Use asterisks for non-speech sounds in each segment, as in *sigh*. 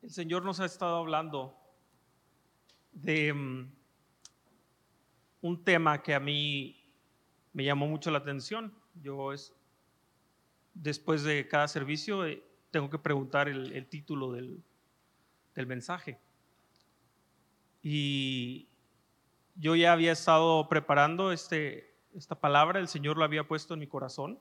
El Señor nos ha estado hablando de mm, un tema que a mí me llamó mucho la atención. Yo es, después de cada servicio eh, tengo que preguntar el, título del, del mensaje. Y yo ya había estado preparando este, esta palabra, el Señor lo había puesto en mi corazón.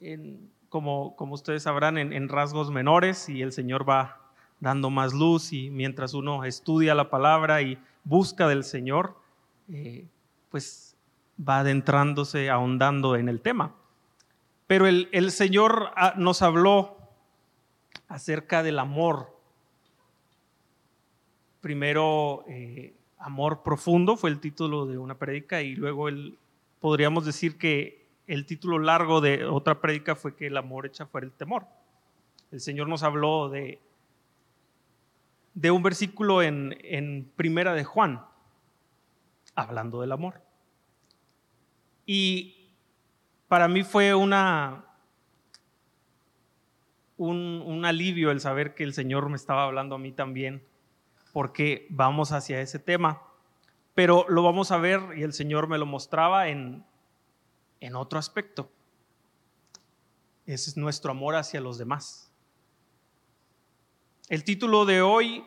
En, como, como ustedes sabrán, en, rasgos menores y el Señor va dando más luz y mientras uno estudia la palabra y busca del Señor, eh, pues va adentrándose, ahondando en el tema. Pero el, el Señor ah, nos habló acerca del amor primero eh, Amor Profundo fue el título de una prédica y luego el, podríamos decir que el título largo de otra prédica fue que el amor echa fuera el temor. El Señor nos habló de, de un versículo en, en Primera de Juan, hablando del amor. Y para mí fue una, un, un, alivio el saber que el Señor me estaba hablando a mí también porque vamos hacia ese tema. Pero lo vamos a ver y el Señor me lo mostraba en, en otro aspecto. Ese es nuestro amor hacia los demás. El título de hoy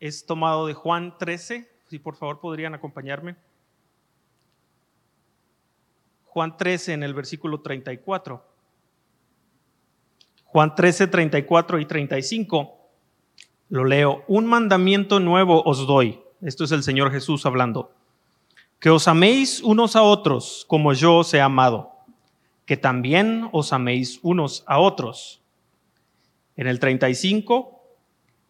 es tomado de Juan 13, si por favor podrían acompañarme. Juan 13 en el versículo 34. Juan 13, 34 y 35. Lo leo. Un mandamiento nuevo os doy. Esto es el Señor Jesús hablando. Que os améis unos a otros como yo os he amado. Que también os améis unos a otros. En el 35,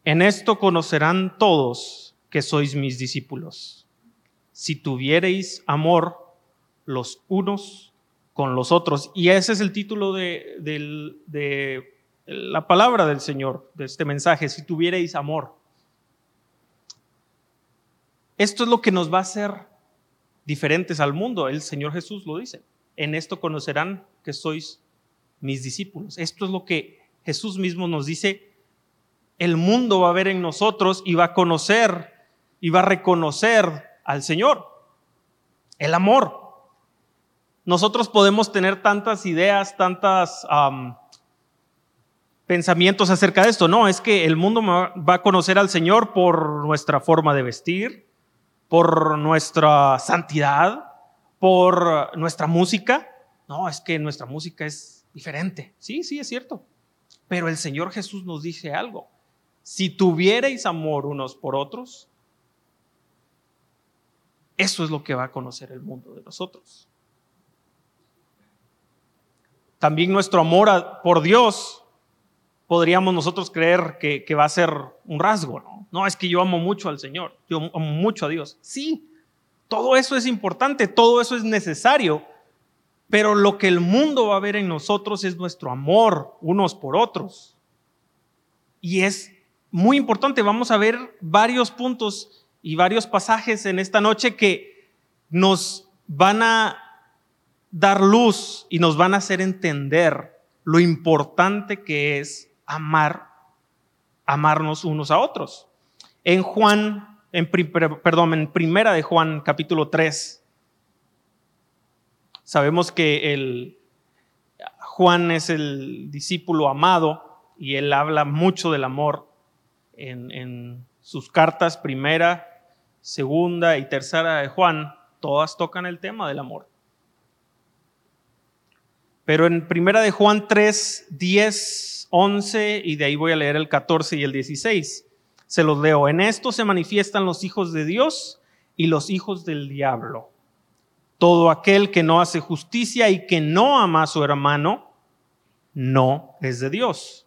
en esto conocerán todos que sois mis discípulos. Si tuviereis amor los unos con los otros. Y ese es el título de, la palabra del Señor, de este mensaje, si tuvierais amor. Esto es lo que nos va a hacer diferentes al mundo. El Señor Jesús lo dice. En esto conocerán que sois mis discípulos. Esto es lo que Jesús mismo nos dice. El mundo va a ver en nosotros y va a conocer y va a reconocer al Señor. El amor. Nosotros podemos tener tantas ideas, tantas pensamientos acerca de esto. No, es que el mundo va a conocer al Señor por nuestra forma de vestir, por nuestra santidad, por nuestra música. No, es que nuestra música es diferente. Sí, sí, es cierto. Pero el Señor Jesús nos dice algo. Si tuvierais amor unos por otros, eso es lo que va a conocer el mundo de nosotros. También nuestro amor por Dios podríamos nosotros creer que, va a ser un rasgo, ¿no? No, es que yo amo mucho al Señor, yo amo mucho a Dios. Sí, todo eso es importante, todo eso es necesario, pero lo que el mundo va a ver en nosotros es nuestro amor unos por otros. Y es muy importante, vamos a ver varios puntos y varios pasajes en esta noche que nos van a dar luz y nos van a hacer entender lo importante que es amar, amarnos unos a otros. En Juan, en, perdón, primera de Juan capítulo 3, sabemos que el, Juan es el discípulo amado y él habla mucho del amor en, en sus cartas, primera, segunda y tercera de Juan, todas tocan el tema del amor. Pero en primera de Juan 3, 10 11 y de ahí voy a leer el 14 y el 16. Se los leo. En esto se manifiestan los hijos de Dios y los hijos del diablo. Todo aquel que no hace justicia y que no ama a su hermano, no es de Dios.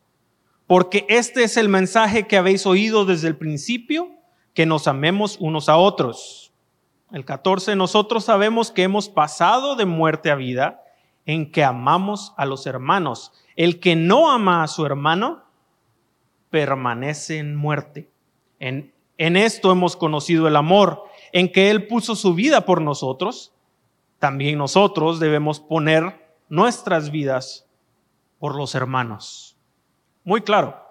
Porque este es el mensaje que habéis oído desde el principio, que nos amemos unos a otros. El 14, nosotros sabemos que hemos pasado de muerte a vida en que amamos a los hermanos. El que no ama a su hermano permanece en muerte. En, en esto hemos conocido el amor, en que Él puso su vida por nosotros. También nosotros debemos poner nuestras vidas por los hermanos. Muy claro.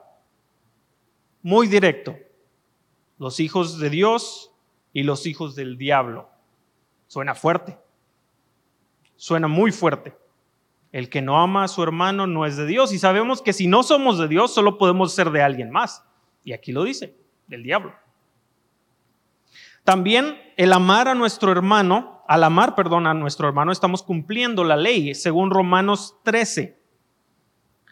muy directo. Los hijos de Dios y los hijos del diablo. Suena fuerte. Suena muy fuerte. El que no ama a su hermano no es de Dios. Y sabemos que si no somos de Dios, solo podemos ser de alguien más. Y aquí lo dice, del diablo. También el amar a nuestro hermano, al amar, perdón, a nuestro hermano, estamos cumpliendo la ley, según Romanos 13.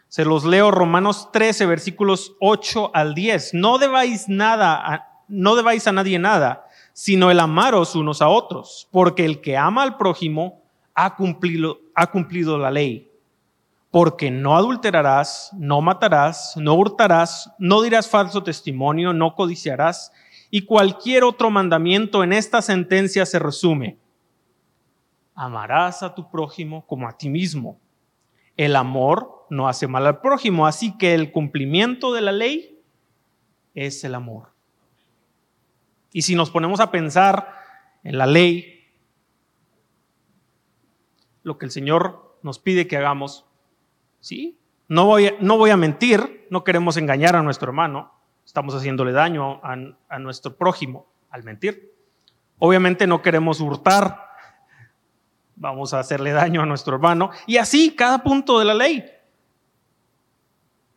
Se los leo Romanos 13, versículos 8 al 10. No debáis nada, no debáis a nadie nada, sino el amaros unos a otros, porque el que ama al prójimo ha cumplido, la ley. Porque no adulterarás, no matarás, no hurtarás, no dirás falso testimonio, no codiciarás, y cualquier otro mandamiento en esta sentencia se resume. Amarás a tu prójimo como a ti mismo. El amor no hace mal al prójimo, así que el cumplimiento de la ley es el amor. Y si nos ponemos a pensar en la ley, lo que el Señor nos pide que hagamos, ¿sí? No voy, no voy a mentir, no queremos engañar a nuestro hermano, estamos haciéndole daño a, nuestro prójimo al mentir. Obviamente no queremos hurtar, vamos a hacerle daño a nuestro hermano. Y así cada punto de la ley.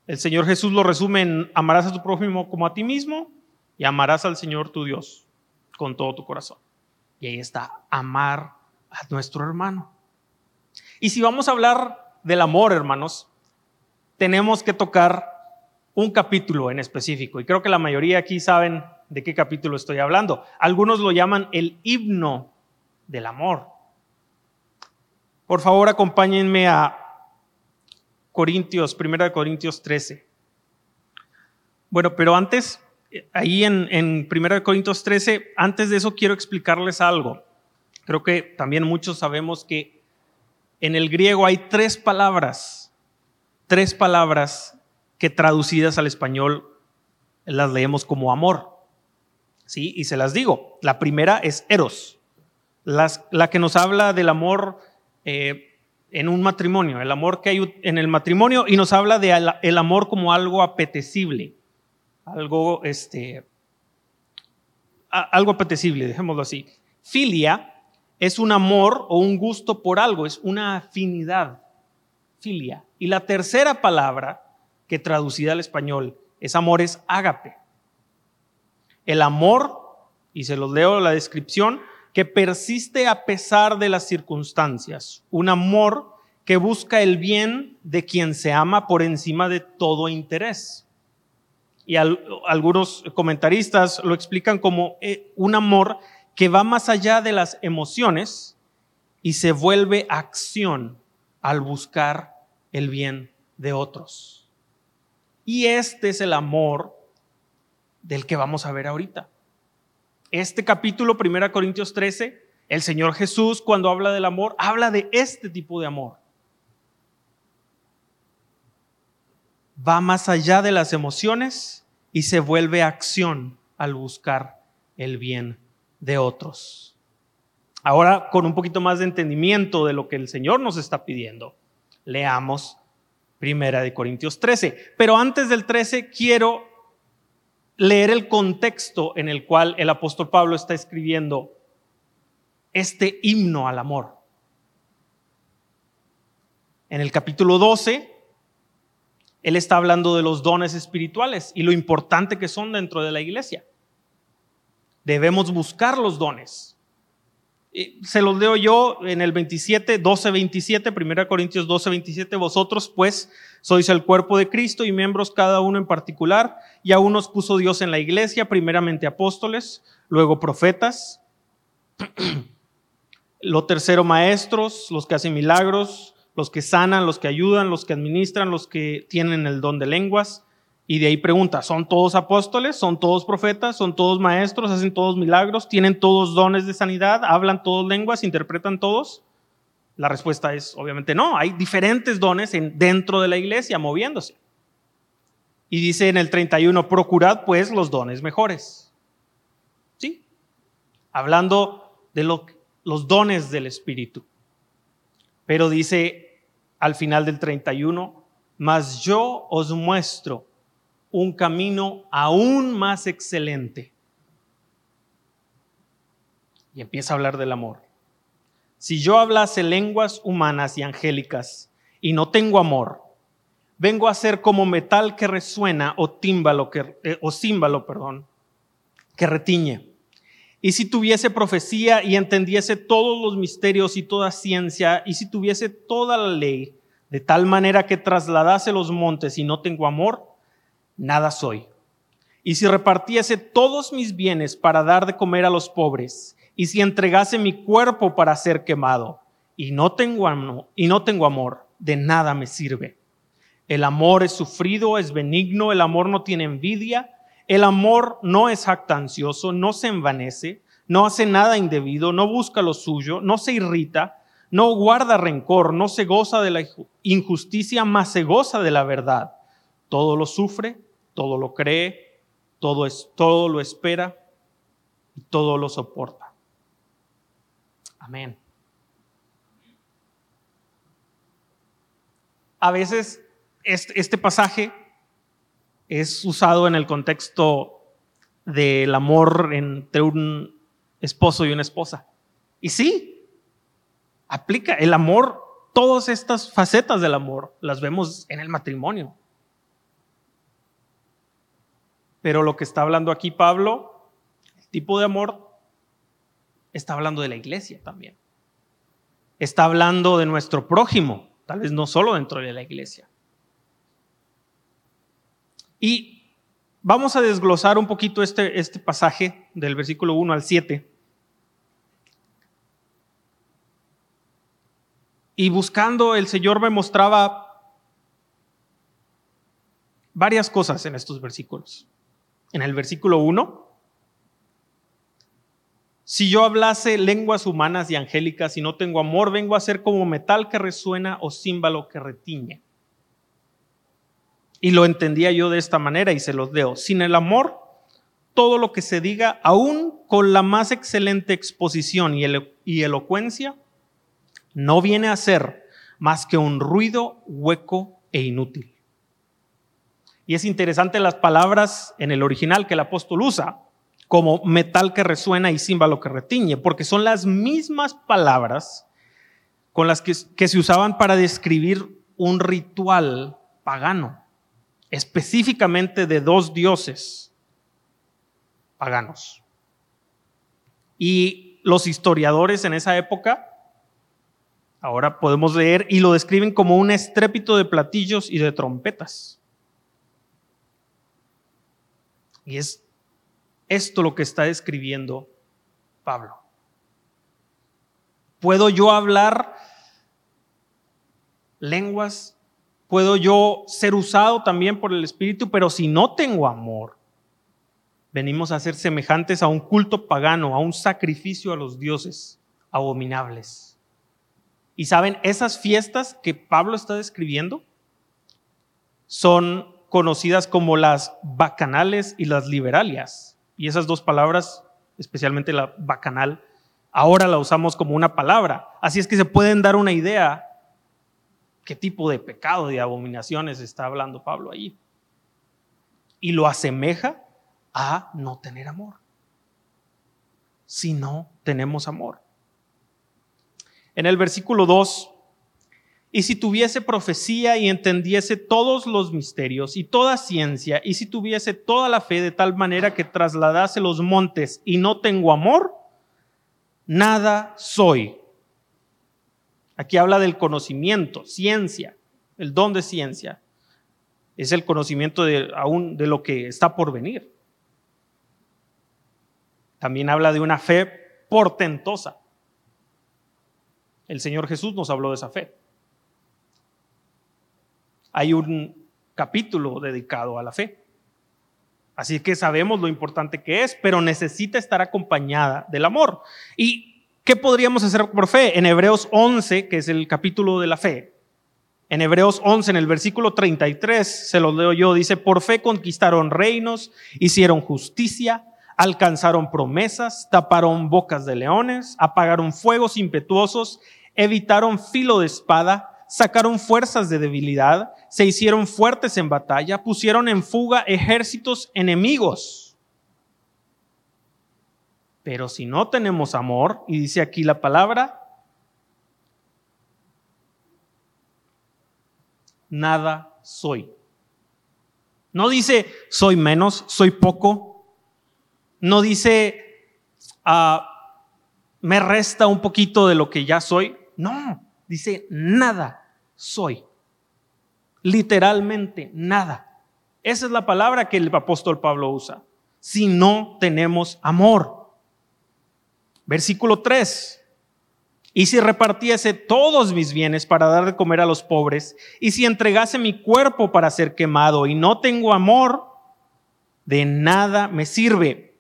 El Señor Jesús lo resume en amarás a tu prójimo como a ti mismo y amarás al Señor tu Dios con todo tu corazón. Y ahí está, amar a nuestro hermano. Y si vamos a hablar del amor, hermanos, tenemos que tocar un capítulo en específico. Y creo que la mayoría aquí saben de qué capítulo estoy hablando. Algunos lo llaman el himno del amor. Por favor, acompáñenme a Corintios, 1 Corintios 13. Bueno, pero antes, ahí en, en 1 Corintios 13, antes de eso quiero explicarles algo. Creo que también muchos sabemos que en el griego hay tres palabras, tres palabras que traducidas al español las leemos como amor. ¿Sí? Y se las digo. La primera es eros, la que nos habla del amor eh, en un matrimonio, el amor que hay en el matrimonio y nos habla de el amor como algo apetecible, algo, este, algo apetecible, dejémoslo así. Filia es un amor o un gusto por algo, es una afinidad. Filia. Y la tercera palabra que traducida al español es amor es ágape. El amor, y se los leo la descripción, que persiste a pesar de las circunstancias. Un amor que busca el bien de quien se ama por encima de todo interés. Y algunos comentaristas lo explican como eh, un amor que va más allá de las emociones y se vuelve acción al buscar el bien de otros. Y este es el amor del que vamos a ver ahorita. Este capítulo, 1 Corintios 13, el Señor Jesús cuando habla del amor, habla de este tipo de amor. Va más allá de las emociones y se vuelve acción al buscar el bien de otros. Ahora, con un poquito más de entendimiento de lo que el Señor nos está pidiendo, leamos Primera de Corintios 13. Pero antes del 13 quiero leer el contexto en el cual el apóstol Pablo está escribiendo este himno al amor. En el capítulo 12, él está hablando de los dones espirituales y lo importante que son dentro de la iglesia. Debemos buscar los dones se los leo yo en el 27, 12, 27, 1 Corintios 12, 27. Vosotros, pues, sois el cuerpo de Cristo y miembros cada uno en particular. Y a unos puso Dios en la iglesia, primeramente apóstoles, luego profetas. *clears throat* Lo tercero, maestros, los que hacen milagros, los que sanan, los que ayudan, los que administran, los que tienen el don de lenguas y de ahí pregunta, ¿son todos apóstoles? ¿Son todos profetas? ¿Son todos maestros? ¿Hacen todos milagros? ¿Tienen todos dones de sanidad? ¿Hablan todos lenguas? ¿Interpretan todos? La respuesta es obviamente no. Hay diferentes dones dentro de la iglesia moviéndose. Y dice en el 31, procurad pues los dones mejores. ¿Sí? Hablando de los dones del Espíritu. Pero dice al final del 31, mas yo os muestro un camino aún más excelente. Y empieza a hablar del amor. Si yo hablase lenguas humanas y angélicas y no tengo amor, vengo a ser como metal que resuena o tímbalo que, eh, o címbalo, perdón, que retiñe. Y si tuviese profecía y entendiese todos los misterios y toda ciencia, y si tuviese toda la ley, de tal manera que trasladase los montes y no tengo amor, nada soy. Y si repartiese todos mis bienes para dar de comer a los pobres, y si entregase mi cuerpo para ser quemado, y no tengo y no tengo amor, de nada me sirve. El amor es sufrido, es benigno, el amor no tiene envidia, el amor no es jactancioso, no se envanece, no hace nada indebido, no busca lo suyo, no se irrita, no guarda rencor, no se goza de la injusticia, más se goza de la verdad. Todo lo sufre, todo lo cree, todo, es, todo lo espera y todo lo soporta. Amén. A veces este, este pasaje es usado en el contexto del amor entre un esposo y una esposa. Y sí, aplica el amor, todas estas facetas del amor las vemos en el matrimonio. Pero lo que está hablando aquí Pablo, el tipo de amor, está hablando de la iglesia también. Está hablando de nuestro prójimo, tal vez no solo dentro de la iglesia. Y vamos a desglosar un poquito este, este pasaje del versículo 1 al 7. Y buscando, el Señor me mostraba varias cosas en estos versículos. En el versículo 1, si yo hablase lenguas humanas y angélicas y no tengo amor, vengo a ser como metal que resuena o címbalo que retiñe. Y lo entendía yo de esta manera y se los leo. Sin el amor, todo lo que se diga, aún con la más excelente exposición y elocuencia, no viene a ser más que un ruido hueco e inútil. Y es interesante las palabras en el original que el apóstol usa, como metal que resuena y címbalo que retiñe, porque son las mismas palabras con las que, que se usaban para describir un ritual pagano específicamente de dos dioses paganos. Y los historiadores en esa época, ahora podemos leer, y lo describen como un estrépito de platillos y de trompetas. Y es esto lo que está describiendo Pablo. ¿Puedo yo hablar lenguas Puedo yo ser usado también por el Espíritu, pero si no tengo amor, venimos a ser semejantes a un culto pagano, a un sacrificio a los dioses abominables. Y saben, esas fiestas que Pablo está describiendo son conocidas como las bacanales y las liberalias. Y esas dos palabras, especialmente la bacanal, ahora la usamos como una palabra. Así es que se pueden dar una idea qué tipo de pecado, de abominaciones está hablando Pablo allí. Y lo asemeja a no tener amor. Si no tenemos amor. En el versículo 2, y si tuviese profecía y entendiese todos los misterios y toda ciencia, y si tuviese toda la fe de tal manera que trasladase los montes y no tengo amor, nada soy. Aquí habla del conocimiento, ciencia, el don de ciencia. Es el conocimiento de, aún de lo que está por venir. También habla de una fe portentosa. El Señor Jesús nos habló de esa fe. Hay un capítulo dedicado a la fe. Así que sabemos lo importante que es, pero necesita estar acompañada del amor. Y ¿Qué podríamos hacer por fe? En Hebreos 11, que es el capítulo de la fe, en Hebreos 11, en el versículo 33, se lo leo yo, dice, por fe conquistaron reinos, hicieron justicia, alcanzaron promesas, taparon bocas de leones, apagaron fuegos impetuosos, evitaron filo de espada, sacaron fuerzas de debilidad, se hicieron fuertes en batalla, pusieron en fuga ejércitos enemigos. Pero si no tenemos amor, y dice aquí la palabra, nada soy. No dice soy menos, soy poco. No dice ah, me resta un poquito de lo que ya soy. No, dice nada soy. Literalmente nada. Esa es la palabra que el apóstol Pablo usa. Si no tenemos amor. Versículo 3. Y si repartiese todos mis bienes para dar de comer a los pobres, y si entregase mi cuerpo para ser quemado y no tengo amor, de nada me sirve.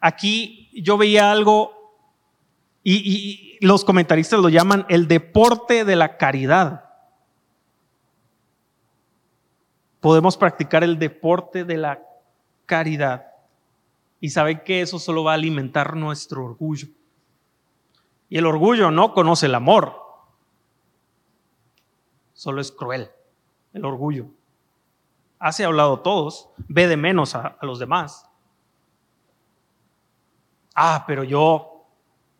Aquí yo veía algo y, los comentaristas lo llaman el deporte de la caridad. Podemos practicar el deporte de la caridad. Y sabe que eso solo va a alimentar nuestro orgullo. Y el orgullo no conoce el amor. Solo es cruel. El orgullo. Hace hablado todos, ve de menos a, a los demás. Ah, pero yo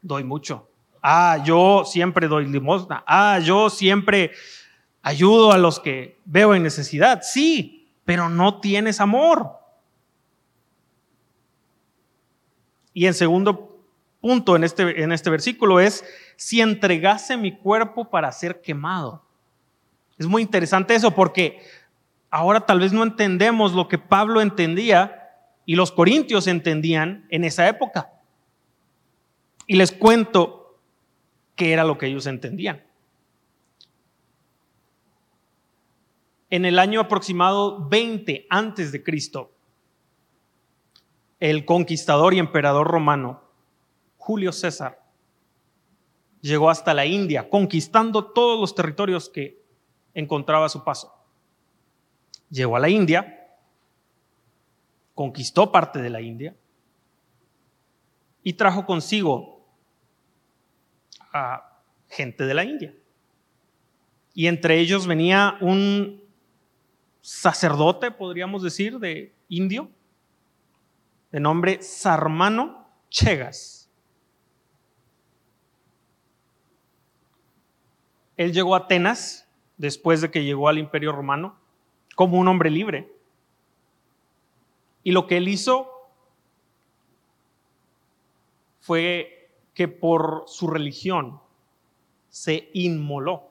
doy mucho. Ah, yo siempre doy limosna. Ah, yo siempre ayudo a los que veo en necesidad. Sí, pero no tienes amor. Y en segundo punto en este, en este versículo es, si entregase mi cuerpo para ser quemado. Es muy interesante eso porque ahora tal vez no entendemos lo que Pablo entendía y los corintios entendían en esa época. Y les cuento qué era lo que ellos entendían. En el año aproximado 20 antes de Cristo, el conquistador y emperador romano Julio César llegó hasta la India, conquistando todos los territorios que encontraba a su paso. Llegó a la India, conquistó parte de la India y trajo consigo a gente de la India. Y entre ellos venía un sacerdote, podríamos decir, de indio, de nombre Sarmano Chegas. Él llegó a Atenas después de que llegó al imperio romano como un hombre libre. Y lo que él hizo fue que por su religión se inmoló,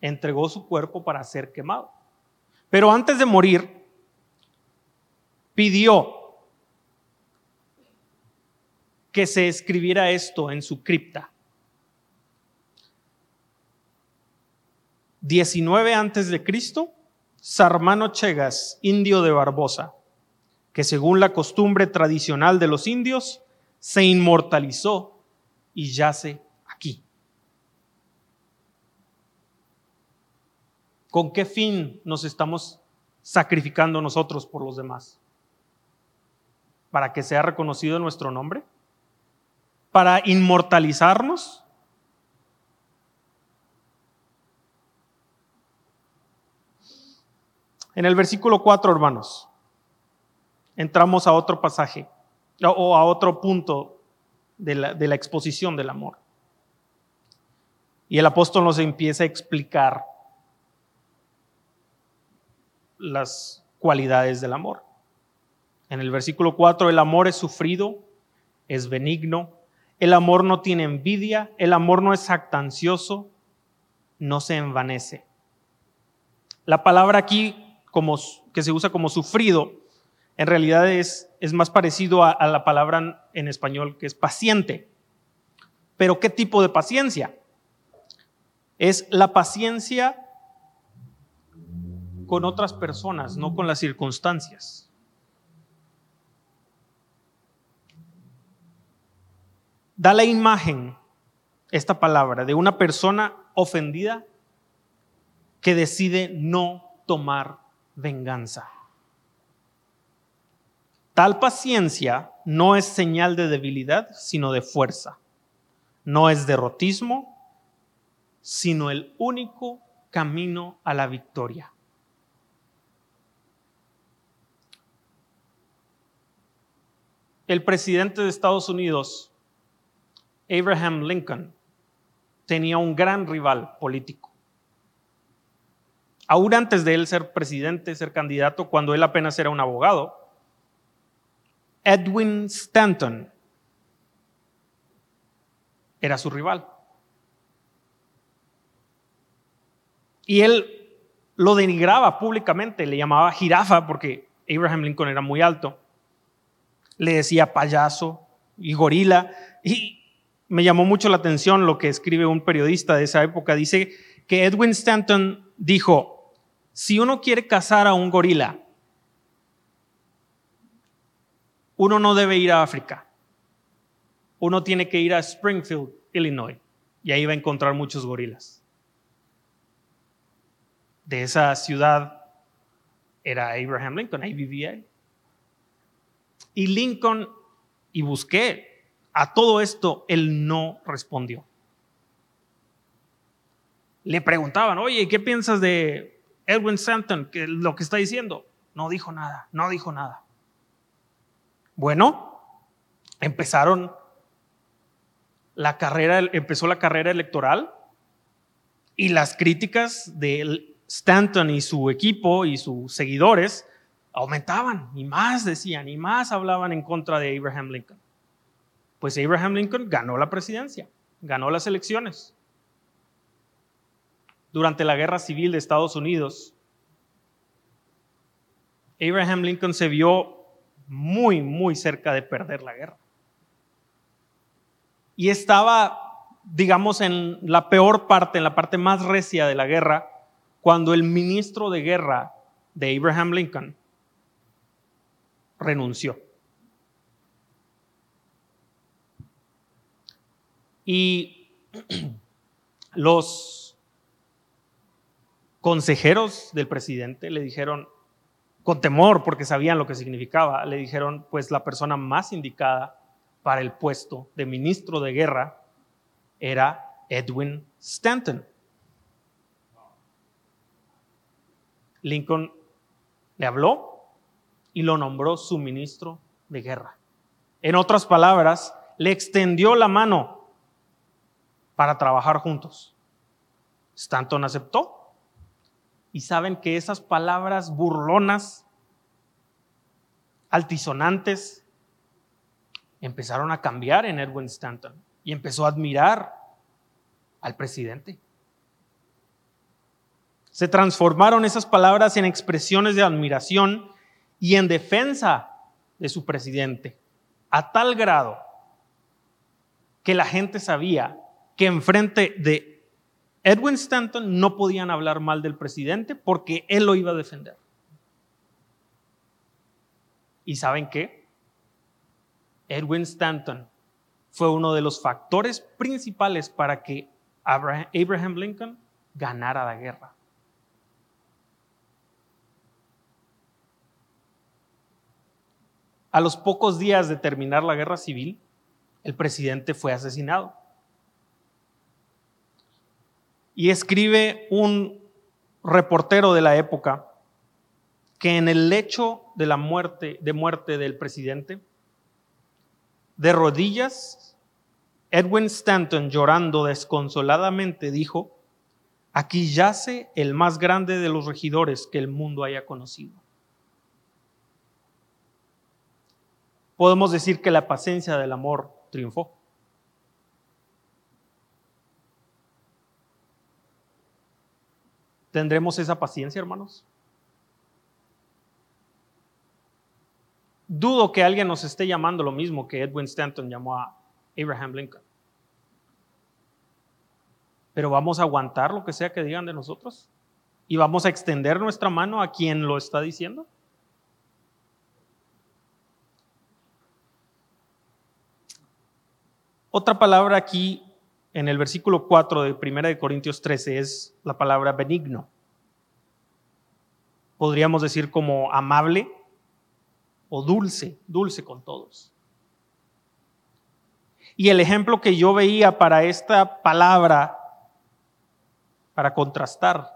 entregó su cuerpo para ser quemado. Pero antes de morir, pidió que se escribiera esto en su cripta. 19 antes de Cristo, Sarmano Chegas, indio de Barbosa, que según la costumbre tradicional de los indios, se inmortalizó y yace aquí. ¿Con qué fin nos estamos sacrificando nosotros por los demás? ¿Para que sea reconocido nuestro nombre? ¿Para inmortalizarnos? En el versículo 4, hermanos, entramos a otro pasaje o a otro punto de la, de la exposición del amor. Y el apóstol nos empieza a explicar las cualidades del amor. En el versículo 4, el amor es sufrido, es benigno, el amor no tiene envidia, el amor no es jactancioso, no se envanece. La palabra aquí que se usa como sufrido, en realidad es, es más parecido a, a la palabra en español que es paciente. Pero ¿qué tipo de paciencia? Es la paciencia con otras personas, no con las circunstancias. Da la imagen, esta palabra, de una persona ofendida que decide no tomar venganza. Tal paciencia no es señal de debilidad, sino de fuerza. No es derrotismo, sino el único camino a la victoria. El presidente de Estados Unidos, Abraham Lincoln, tenía un gran rival político. Aún antes de él ser presidente, ser candidato, cuando él apenas era un abogado, Edwin Stanton era su rival. Y él lo denigraba públicamente, le llamaba jirafa porque Abraham Lincoln era muy alto. Le decía payaso y gorila. Y me llamó mucho la atención lo que escribe un periodista de esa época. Dice que Edwin Stanton dijo, si uno quiere cazar a un gorila, uno no debe ir a África. Uno tiene que ir a Springfield, Illinois, y ahí va a encontrar muchos gorilas. De esa ciudad era Abraham Lincoln, ahí vivía él. Y Lincoln, y busqué, a todo esto él no respondió. Le preguntaban, oye, ¿qué piensas de Edwin Stanton, que lo que está diciendo? No dijo nada, no dijo nada. Bueno, empezaron la carrera, empezó la carrera electoral y las críticas de Stanton y su equipo y sus seguidores aumentaban y más decían y más hablaban en contra de Abraham Lincoln. Pues Abraham Lincoln ganó la presidencia, ganó las elecciones. Durante la guerra civil de Estados Unidos, Abraham Lincoln se vio muy, muy cerca de perder la guerra. Y estaba, digamos, en la peor parte, en la parte más recia de la guerra, cuando el ministro de guerra de Abraham Lincoln renunció. Y *clears throat* los consejeros del presidente le dijeron, con temor porque sabían lo que significaba, le dijeron, pues la persona más indicada para el puesto de ministro de guerra era Edwin Stanton. Lincoln le habló y lo nombró su ministro de guerra. En otras palabras, le extendió la mano para trabajar juntos. Stanton aceptó y saben que esas palabras burlonas, altisonantes, empezaron a cambiar en Edwin Stanton y empezó a admirar al presidente. Se transformaron esas palabras en expresiones de admiración y en defensa de su presidente, a tal grado que la gente sabía que enfrente de Edwin Stanton no podían hablar mal del presidente porque él lo iba a defender. ¿Y saben qué? Edwin Stanton fue uno de los factores principales para que Abraham Lincoln ganara la guerra. A los pocos días de terminar la guerra civil, el presidente fue asesinado. Y escribe un reportero de la época que en el lecho de la muerte, de muerte del presidente, de rodillas, Edwin Stanton llorando desconsoladamente dijo, aquí yace el más grande de los regidores que el mundo haya conocido. Podemos decir que la paciencia del amor triunfó. ¿Tendremos esa paciencia, hermanos? Dudo que alguien nos esté llamando lo mismo que Edwin Stanton llamó a Abraham Lincoln. Pero vamos a aguantar lo que sea que digan de nosotros y vamos a extender nuestra mano a quien lo está diciendo. Otra palabra aquí en el versículo 4 de 1 de Corintios 13 es la palabra benigno. Podríamos decir como amable o dulce, dulce con todos. Y el ejemplo que yo veía para esta palabra para contrastar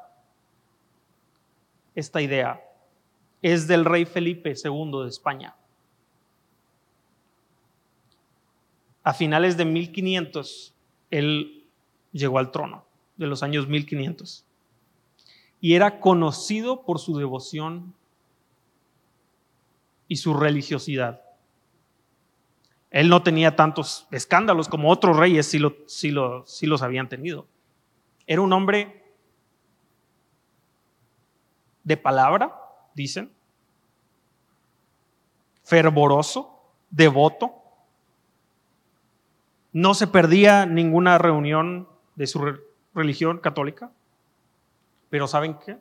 esta idea es del rey Felipe II de España. A finales de 1500, él llegó al trono, de los años 1500, y era conocido por su devoción y su religiosidad. Él no tenía tantos escándalos como otros reyes sí, lo, sí los habían tenido. Era un hombre de palabra, dicen, fervoroso, devoto. No se perdía ninguna reunión de su religión católica. Pero ¿saben qué?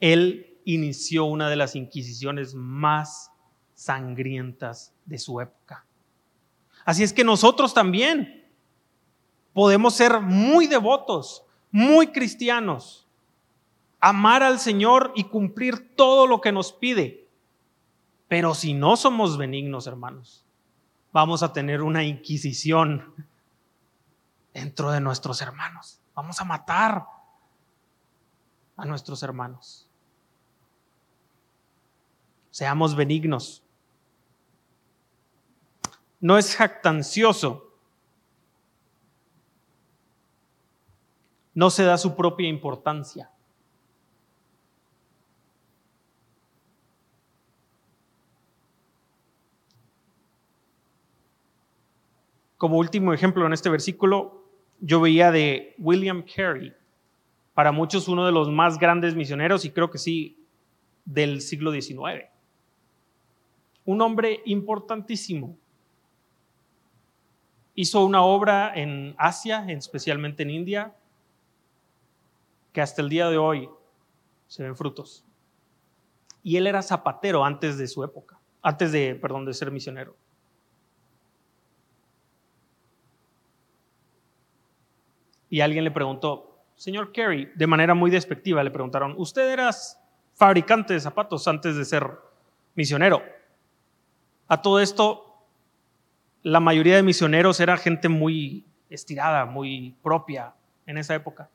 Él inició una de las inquisiciones más sangrientas de su época. Así es que nosotros también podemos ser muy devotos, muy cristianos, amar al Señor y cumplir todo lo que nos pide. Pero si no somos benignos, hermanos, vamos a tener una inquisición dentro de nuestros hermanos. Vamos a matar a nuestros hermanos. Seamos benignos no es jactancioso, no se da su propia importancia. Como último ejemplo en este versículo, yo veía de William Carey, para muchos uno de los más grandes misioneros y creo que sí del siglo XIX. Un hombre importantísimo hizo una obra en Asia, especialmente en India, que hasta el día de hoy se ven frutos. Y él era zapatero antes de su época, antes de, perdón, de ser misionero. Y alguien le preguntó, señor Kerry, de manera muy despectiva, le preguntaron, ¿usted era fabricante de zapatos antes de ser misionero? A todo esto, la mayoría de misioneros era gente muy estirada, muy propia en esa época.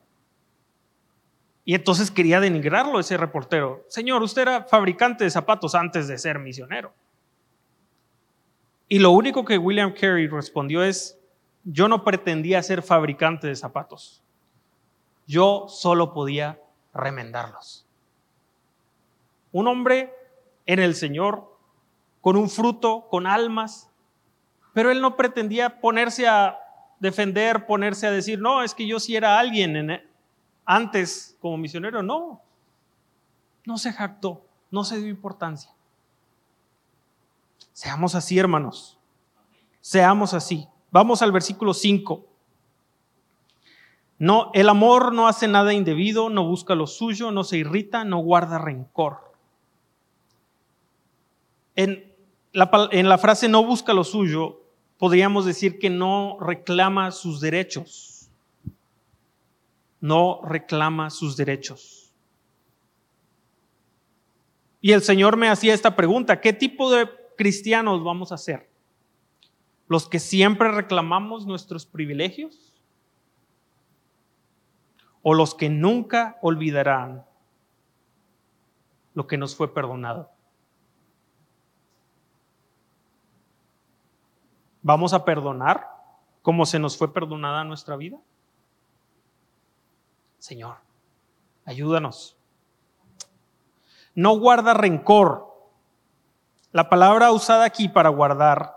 Y entonces quería denigrarlo ese reportero. Señor, usted era fabricante de zapatos antes de ser misionero. Y lo único que William Carey respondió es, yo no pretendía ser fabricante de zapatos. Yo solo podía remendarlos. Un hombre en el Señor, con un fruto, con almas, pero él no pretendía ponerse a defender, ponerse a decir, no, es que yo sí era alguien e-". antes como misionero. No, no se jactó, no se dio importancia. Seamos así, hermanos. Seamos así. Vamos al versículo 5. No, el amor no hace nada indebido, no busca lo suyo, no se irrita, no guarda rencor. En la, en la frase no busca lo suyo, podríamos decir que no reclama sus derechos. No reclama sus derechos. Y el Señor me hacía esta pregunta, ¿qué tipo de cristianos vamos a ser? ¿Los que siempre reclamamos nuestros privilegios? ¿O los que nunca olvidarán lo que nos fue perdonado? ¿Vamos a perdonar como se nos fue perdonada nuestra vida? Señor, ayúdanos. No guarda rencor. La palabra usada aquí para guardar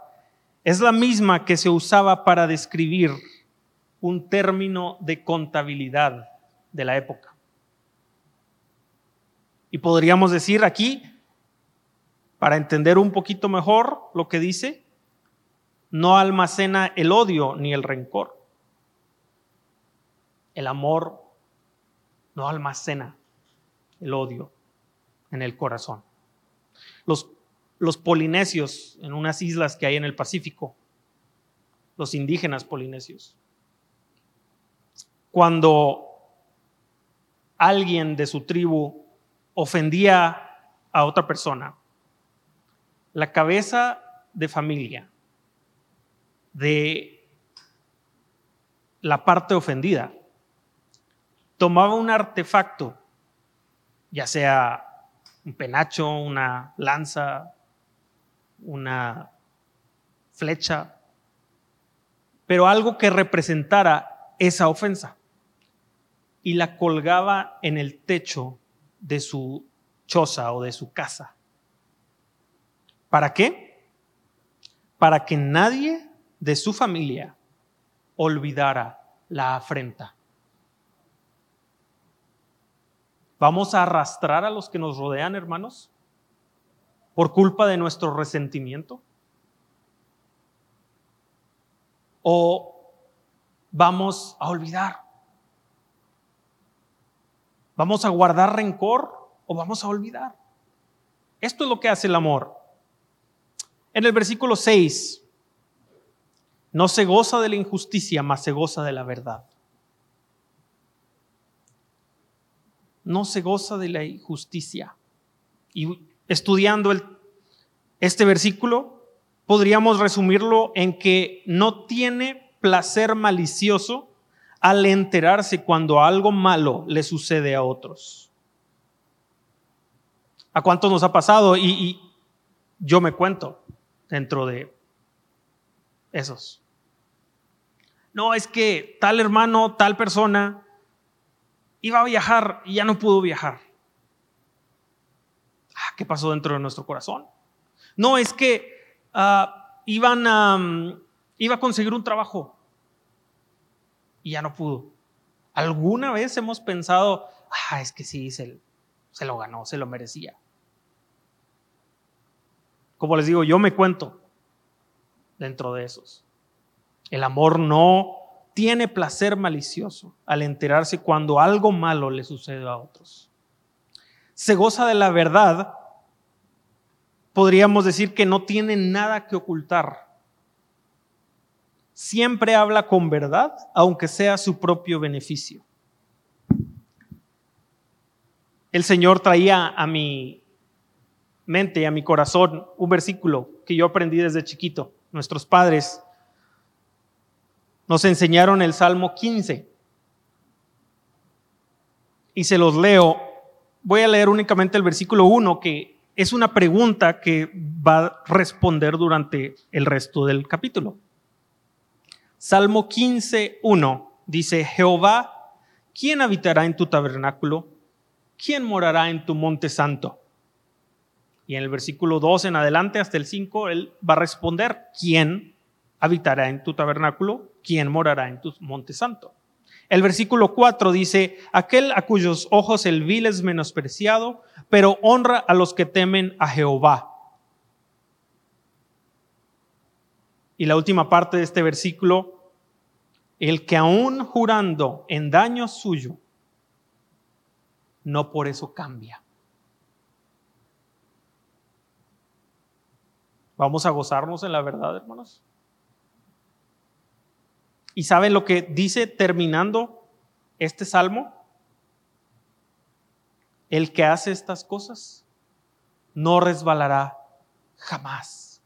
es la misma que se usaba para describir un término de contabilidad de la época. Y podríamos decir aquí, para entender un poquito mejor lo que dice, no almacena el odio ni el rencor. El amor no almacena el odio en el corazón. Los, los polinesios en unas islas que hay en el Pacífico, los indígenas polinesios, cuando alguien de su tribu ofendía a otra persona, la cabeza de familia de la parte ofendida tomaba un artefacto, ya sea un penacho, una lanza, una flecha, pero algo que representara esa ofensa, y la colgaba en el techo de su choza o de su casa. ¿Para qué? Para que nadie de su familia olvidara la afrenta. ¿Vamos a arrastrar a los que nos rodean, hermanos? ¿Por culpa de nuestro resentimiento? ¿O vamos a olvidar? ¿Vamos a guardar rencor o vamos a olvidar? Esto es lo que hace el amor. En el versículo 6, no se goza de la injusticia, mas se goza de la verdad. No se goza de la injusticia. Y estudiando este versículo, podríamos resumirlo en que no tiene placer malicioso al enterarse cuando algo malo le sucede a otros. ¿A cuánto nos ha pasado? Y yo me cuento dentro de esos. No, es que tal hermano, tal persona iba a viajar y ya no pudo viajar. ¿Qué pasó dentro de nuestro corazón? No, es que ah, iban a, mm, iba a conseguir un trabajo y ya no pudo. ¿Alguna vez hemos pensado, ah, es que sí, se, se lo ganó, se lo merecía? Como les digo, yo me cuento dentro de esos. El amor no tiene placer malicioso al enterarse cuando algo malo le sucede a otros. Se goza de la verdad, podríamos decir que no tiene nada que ocultar siempre habla con verdad, aunque sea su propio beneficio. El Señor traía a mi mente, a mi corazón, un versículo que yo aprendí desde chiquito. Nuestros padres nos enseñaron el Salmo 15. Y se los leo. Voy a leer únicamente el versículo 1, que es una pregunta que va a responder durante el resto del capítulo. Salmo 15, 1 dice, Jehová, ¿quién habitará en tu tabernáculo? ¿Quién morará en tu monte santo? Y en el versículo 2 en adelante hasta el 5, él va a responder, ¿quién habitará en tu tabernáculo? ¿Quién morará en tu monte santo? El versículo 4 dice, aquel a cuyos ojos el vil es menospreciado, pero honra a los que temen a Jehová. Y la última parte de este versículo, el que aún jurando en daño suyo, no por eso cambia. Vamos a gozarnos en la verdad, hermanos. ¿Y saben lo que dice terminando este salmo? El que hace estas cosas no resbalará jamás.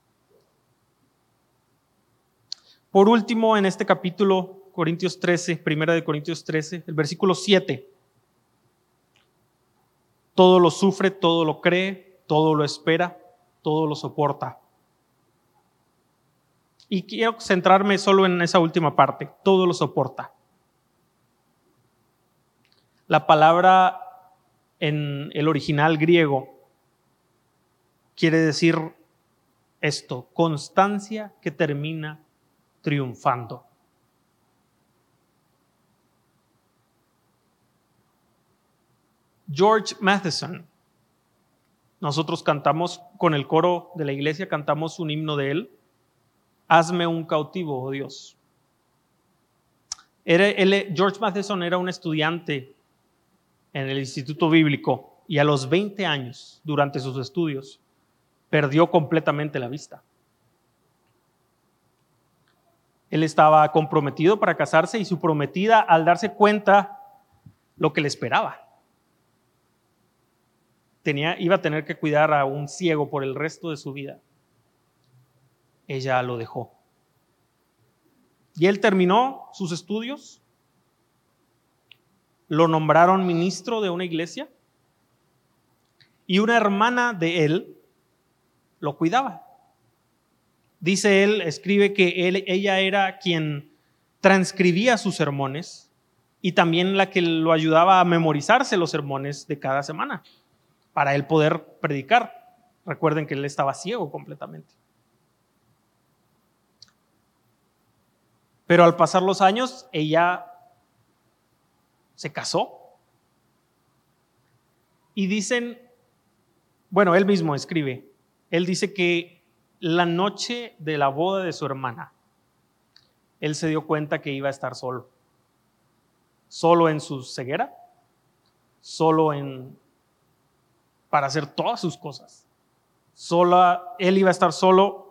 Por último, en este capítulo, Corintios 13, primera de Corintios 13, el versículo 7. Todo lo sufre, todo lo cree, todo lo espera, todo lo soporta. Y quiero centrarme solo en esa última parte, todo lo soporta. La palabra en el original griego quiere decir esto, constancia que termina triunfando. George Matheson. Nosotros cantamos con el coro de la iglesia, cantamos un himno de él. Hazme un cautivo, oh Dios. Era, George Matheson era un estudiante en el Instituto Bíblico y a los 20 años, durante sus estudios, perdió completamente la vista. Él estaba comprometido para casarse y su prometida, al darse cuenta lo que le esperaba, tenía, iba a tener que cuidar a un ciego por el resto de su vida. Ella lo dejó. Y él terminó sus estudios lo nombraron ministro de una iglesia y una hermana de él lo cuidaba. Dice él, escribe que él, ella era quien transcribía sus sermones y también la que lo ayudaba a memorizarse los sermones de cada semana para él poder predicar. Recuerden que él estaba ciego completamente. Pero al pasar los años, ella se casó. Y dicen, bueno, él mismo escribe, él dice que la noche de la boda de su hermana, él se dio cuenta que iba a estar solo. Solo en su ceguera, solo en para hacer todas sus cosas. Sola, él iba a estar solo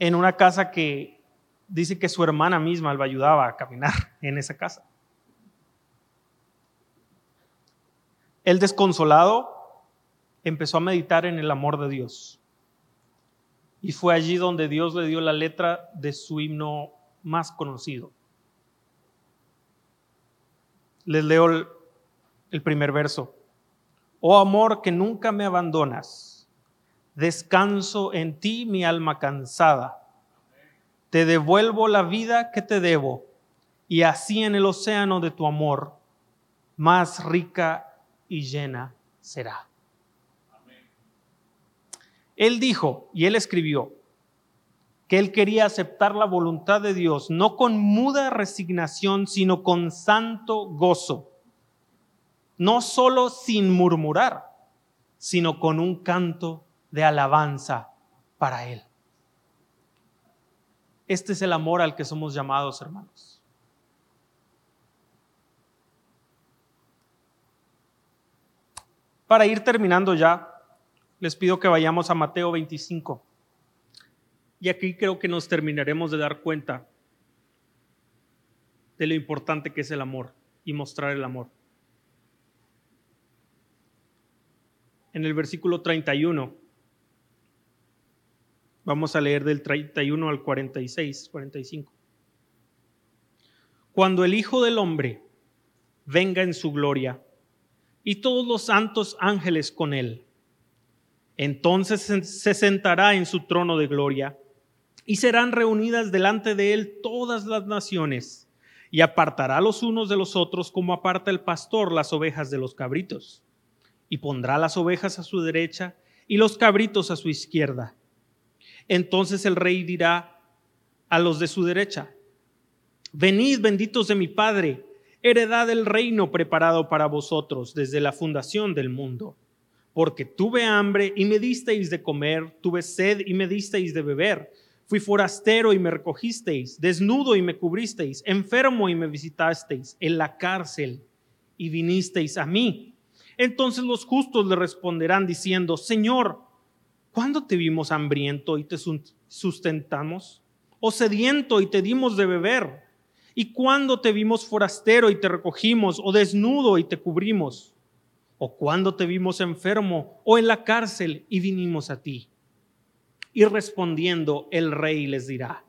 en una casa que dice que su hermana misma lo ayudaba a caminar *laughs* en esa casa. El desconsolado empezó a meditar en el amor de Dios. Y fue allí donde Dios le dio la letra de su himno más conocido. Les leo el, el primer verso. Oh amor que nunca me abandonas, descanso en ti mi alma cansada te devuelvo la vida que te debo, y así en el océano de tu amor, más rica y llena será. Él dijo, y él escribió, que él quería aceptar la voluntad de Dios, no con muda resignación, sino con santo gozo, no solo sin murmurar, sino con un canto de alabanza para él. Este es el amor al que somos llamados, hermanos. Para ir terminando ya, les pido que vayamos a Mateo 25. Y aquí creo que nos terminaremos de dar cuenta de lo importante que es el amor y mostrar el amor. En el versículo 31 Vamos a leer del 31 al 46, 45. Cuando el Hijo del Hombre venga en su gloria y todos los santos ángeles con él, entonces se sentará en su trono de gloria y serán reunidas delante de él todas las naciones y apartará los unos de los otros como aparta el pastor las ovejas de los cabritos y pondrá las ovejas a su derecha y los cabritos a su izquierda entonces el rey dirá a los de su derecha, venid benditos de mi Padre, heredad del reino preparado para vosotros desde la fundación del mundo. Porque tuve hambre y me disteis de comer, tuve sed y me disteis de beber, fui forastero y me recogisteis, desnudo y me cubristeis, enfermo y me visitasteis, en la cárcel y vinisteis a mí. Entonces los justos le responderán diciendo, Señor, ¿Cuándo te vimos hambriento y te sustentamos? ¿O sediento y te dimos de beber? ¿Y cuándo te vimos forastero y te recogimos? ¿O desnudo y te cubrimos? ¿O cuándo te vimos enfermo o en la cárcel y vinimos a ti? Y respondiendo, el rey les dirá,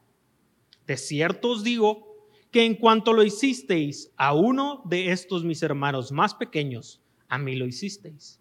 de cierto os digo que en cuanto lo hicisteis a uno de estos mis hermanos más pequeños, a mí lo hicisteis.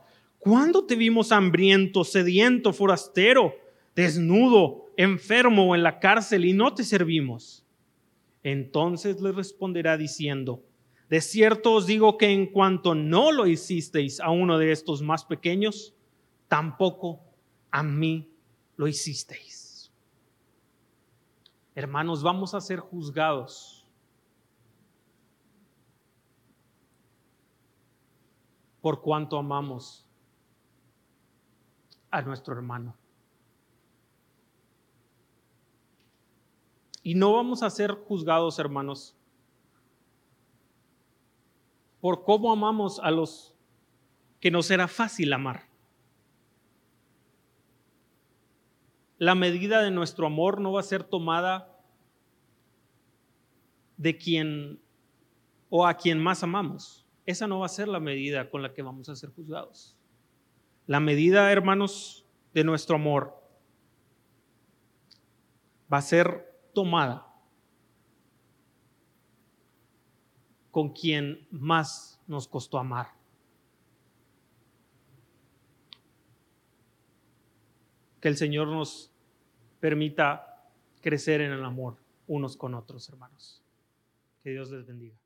¿Cuándo te vimos hambriento, sediento, forastero, desnudo, enfermo o en la cárcel y no te servimos? Entonces le responderá diciendo, de cierto os digo que en cuanto no lo hicisteis a uno de estos más pequeños, tampoco a mí lo hicisteis. Hermanos, vamos a ser juzgados por cuanto amamos a nuestro hermano. Y no vamos a ser juzgados, hermanos, por cómo amamos a los que nos era fácil amar. La medida de nuestro amor no va a ser tomada de quien o a quien más amamos. Esa no va a ser la medida con la que vamos a ser juzgados. La medida, hermanos, de nuestro amor va a ser tomada con quien más nos costó amar. Que el Señor nos permita crecer en el amor unos con otros, hermanos. Que Dios les bendiga.